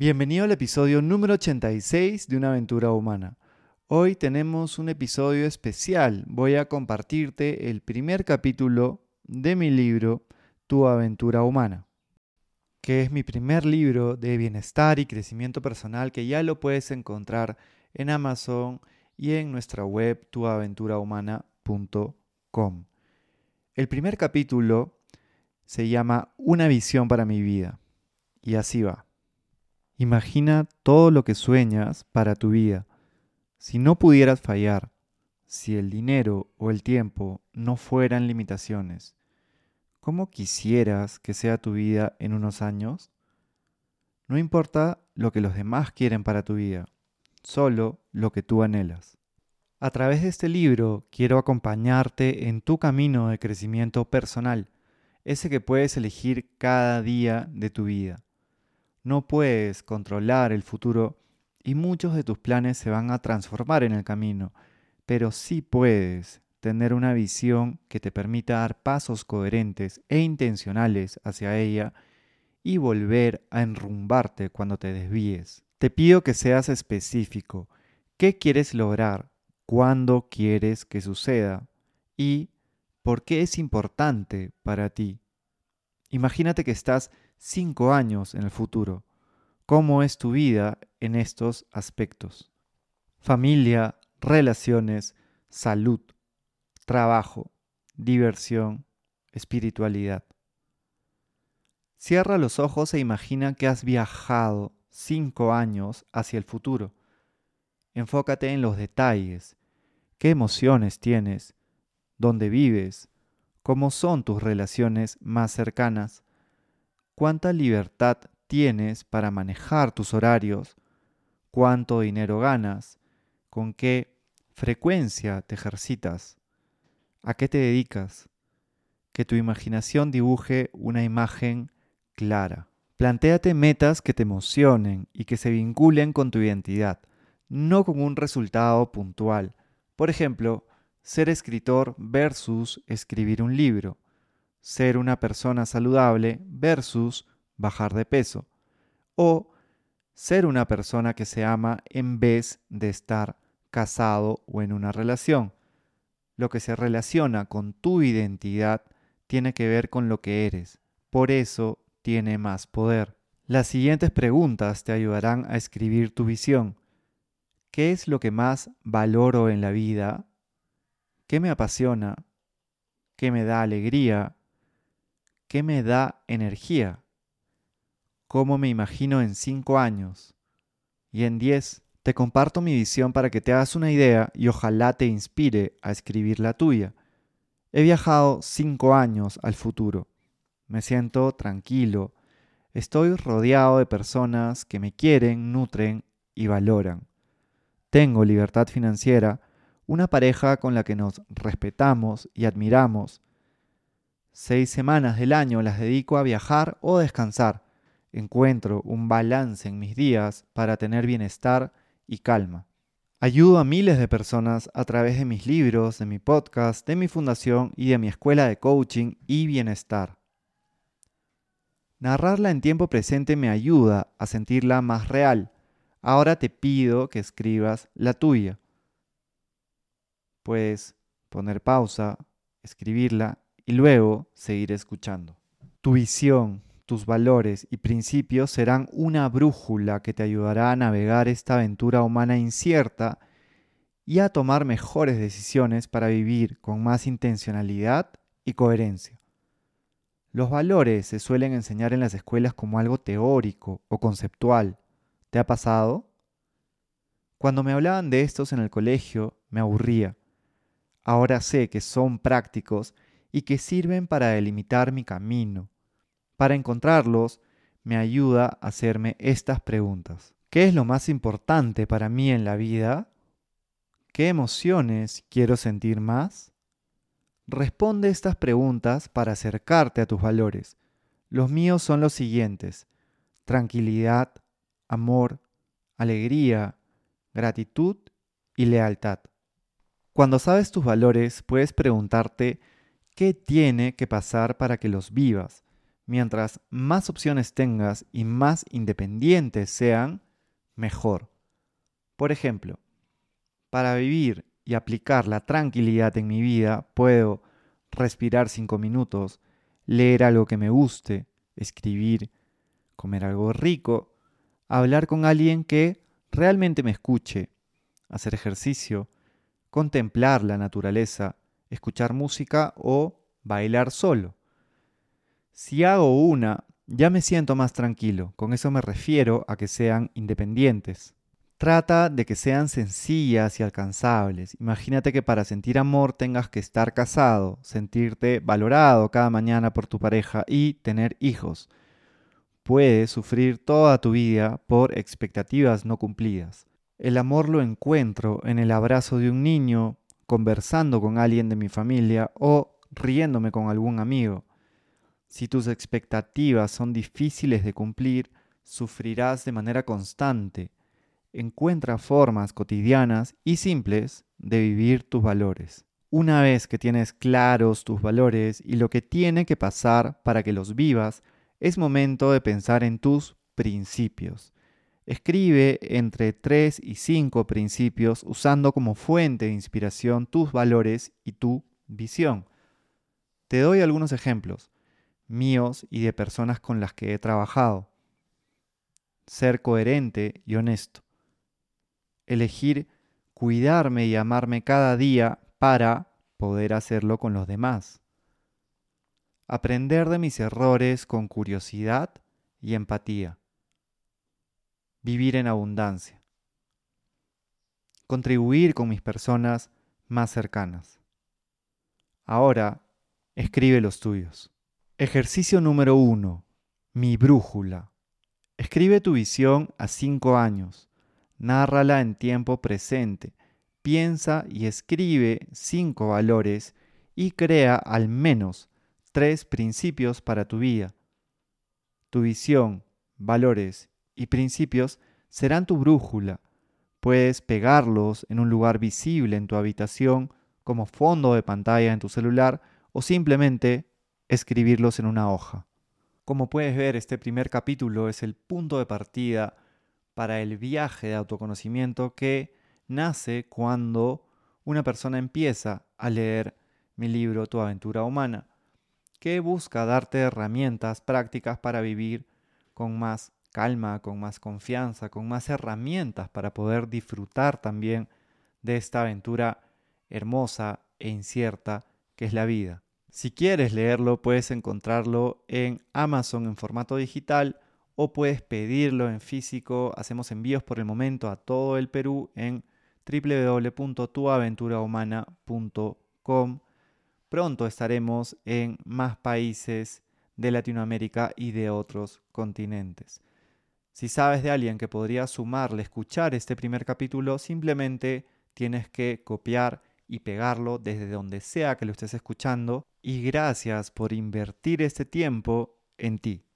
Bienvenido al episodio número 86 de Una aventura humana. Hoy tenemos un episodio especial. Voy a compartirte el primer capítulo de mi libro Tu aventura humana, que es mi primer libro de bienestar y crecimiento personal que ya lo puedes encontrar en Amazon y en nuestra web tuaventurahumana.com. El primer capítulo se llama Una visión para mi vida y así va. Imagina todo lo que sueñas para tu vida. Si no pudieras fallar, si el dinero o el tiempo no fueran limitaciones, ¿cómo quisieras que sea tu vida en unos años? No importa lo que los demás quieren para tu vida, solo lo que tú anhelas. A través de este libro quiero acompañarte en tu camino de crecimiento personal, ese que puedes elegir cada día de tu vida. No puedes controlar el futuro y muchos de tus planes se van a transformar en el camino, pero sí puedes tener una visión que te permita dar pasos coherentes e intencionales hacia ella y volver a enrumbarte cuando te desvíes. Te pido que seas específico. ¿Qué quieres lograr? ¿Cuándo quieres que suceda? ¿Y por qué es importante para ti? Imagínate que estás cinco años en el futuro. ¿Cómo es tu vida en estos aspectos? Familia, relaciones, salud, trabajo, diversión, espiritualidad. Cierra los ojos e imagina que has viajado cinco años hacia el futuro. Enfócate en los detalles. ¿Qué emociones tienes? ¿Dónde vives? ¿Cómo son tus relaciones más cercanas? Cuánta libertad tienes para manejar tus horarios, cuánto dinero ganas, con qué frecuencia te ejercitas, a qué te dedicas, que tu imaginación dibuje una imagen clara. Plantéate metas que te emocionen y que se vinculen con tu identidad, no con un resultado puntual. Por ejemplo, ser escritor versus escribir un libro ser una persona saludable versus bajar de peso. O ser una persona que se ama en vez de estar casado o en una relación. Lo que se relaciona con tu identidad tiene que ver con lo que eres. Por eso tiene más poder. Las siguientes preguntas te ayudarán a escribir tu visión. ¿Qué es lo que más valoro en la vida? ¿Qué me apasiona? ¿Qué me da alegría? ¿Qué me da energía? ¿Cómo me imagino en cinco años? Y en diez, te comparto mi visión para que te hagas una idea y ojalá te inspire a escribir la tuya. He viajado cinco años al futuro. Me siento tranquilo. Estoy rodeado de personas que me quieren, nutren y valoran. Tengo libertad financiera, una pareja con la que nos respetamos y admiramos, Seis semanas del año las dedico a viajar o descansar. Encuentro un balance en mis días para tener bienestar y calma. Ayudo a miles de personas a través de mis libros, de mi podcast, de mi fundación y de mi escuela de coaching y bienestar. Narrarla en tiempo presente me ayuda a sentirla más real. Ahora te pido que escribas la tuya. Puedes poner pausa, escribirla y luego seguir escuchando. Tu visión, tus valores y principios serán una brújula que te ayudará a navegar esta aventura humana incierta y a tomar mejores decisiones para vivir con más intencionalidad y coherencia. Los valores se suelen enseñar en las escuelas como algo teórico o conceptual. ¿Te ha pasado? Cuando me hablaban de estos en el colegio, me aburría. Ahora sé que son prácticos y que sirven para delimitar mi camino. Para encontrarlos, me ayuda a hacerme estas preguntas. ¿Qué es lo más importante para mí en la vida? ¿Qué emociones quiero sentir más? Responde estas preguntas para acercarte a tus valores. Los míos son los siguientes. Tranquilidad, amor, alegría, gratitud y lealtad. Cuando sabes tus valores, puedes preguntarte ¿Qué tiene que pasar para que los vivas? Mientras más opciones tengas y más independientes sean, mejor. Por ejemplo, para vivir y aplicar la tranquilidad en mi vida, puedo respirar cinco minutos, leer algo que me guste, escribir, comer algo rico, hablar con alguien que realmente me escuche, hacer ejercicio, contemplar la naturaleza, escuchar música o bailar solo. Si hago una, ya me siento más tranquilo. Con eso me refiero a que sean independientes. Trata de que sean sencillas y alcanzables. Imagínate que para sentir amor tengas que estar casado, sentirte valorado cada mañana por tu pareja y tener hijos. Puedes sufrir toda tu vida por expectativas no cumplidas. El amor lo encuentro en el abrazo de un niño, conversando con alguien de mi familia o riéndome con algún amigo. Si tus expectativas son difíciles de cumplir, sufrirás de manera constante encuentra formas cotidianas y simples de vivir tus valores. Una vez que tienes claros tus valores y lo que tiene que pasar para que los vivas, es momento de pensar en tus principios. Escribe entre 3 y 5 principios usando como fuente de inspiración tus valores y tu visión. Te doy algunos ejemplos, míos y de personas con las que he trabajado. Ser coherente y honesto elegir cuidarme y amarme cada día para poder hacerlo con los demás. Aprender de mis errores con curiosidad y empatía. Vivir en abundancia. Contribuir con mis personas más cercanas. Ahora, escribe los tuyos. Ejercicio número uno. Mi brújula. Escribe tu visión a cinco años nárrala en tiempo presente, piensa y escribe cinco valores y crea al menos tres principios para tu vida. Tu visión, valores y principios serán tu brújula. Puedes pegarlos en un lugar visible en tu habitación como fondo de pantalla en tu celular o simplemente escribirlos en una hoja. Como puedes ver, este primer capítulo es el punto de partida para el viaje de autoconocimiento que nace cuando una persona empieza a leer mi libro Tu aventura humana, que busca darte herramientas prácticas para vivir con más calma, con más confianza, con más herramientas para poder disfrutar también de esta aventura hermosa e incierta que es la vida. Si quieres leerlo, puedes encontrarlo en Amazon en formato digital o puedes pedirlo en físico. Hacemos envíos por el momento a todo el Perú en www.tuaventurahumana.com. Pronto estaremos en más países de Latinoamérica y de otros continentes. Si sabes de alguien que podría sumarle escuchar este primer capítulo, simplemente tienes que copiar y pegarlo desde donde sea que lo estés escuchando. Y gracias por invertir este tiempo en ti.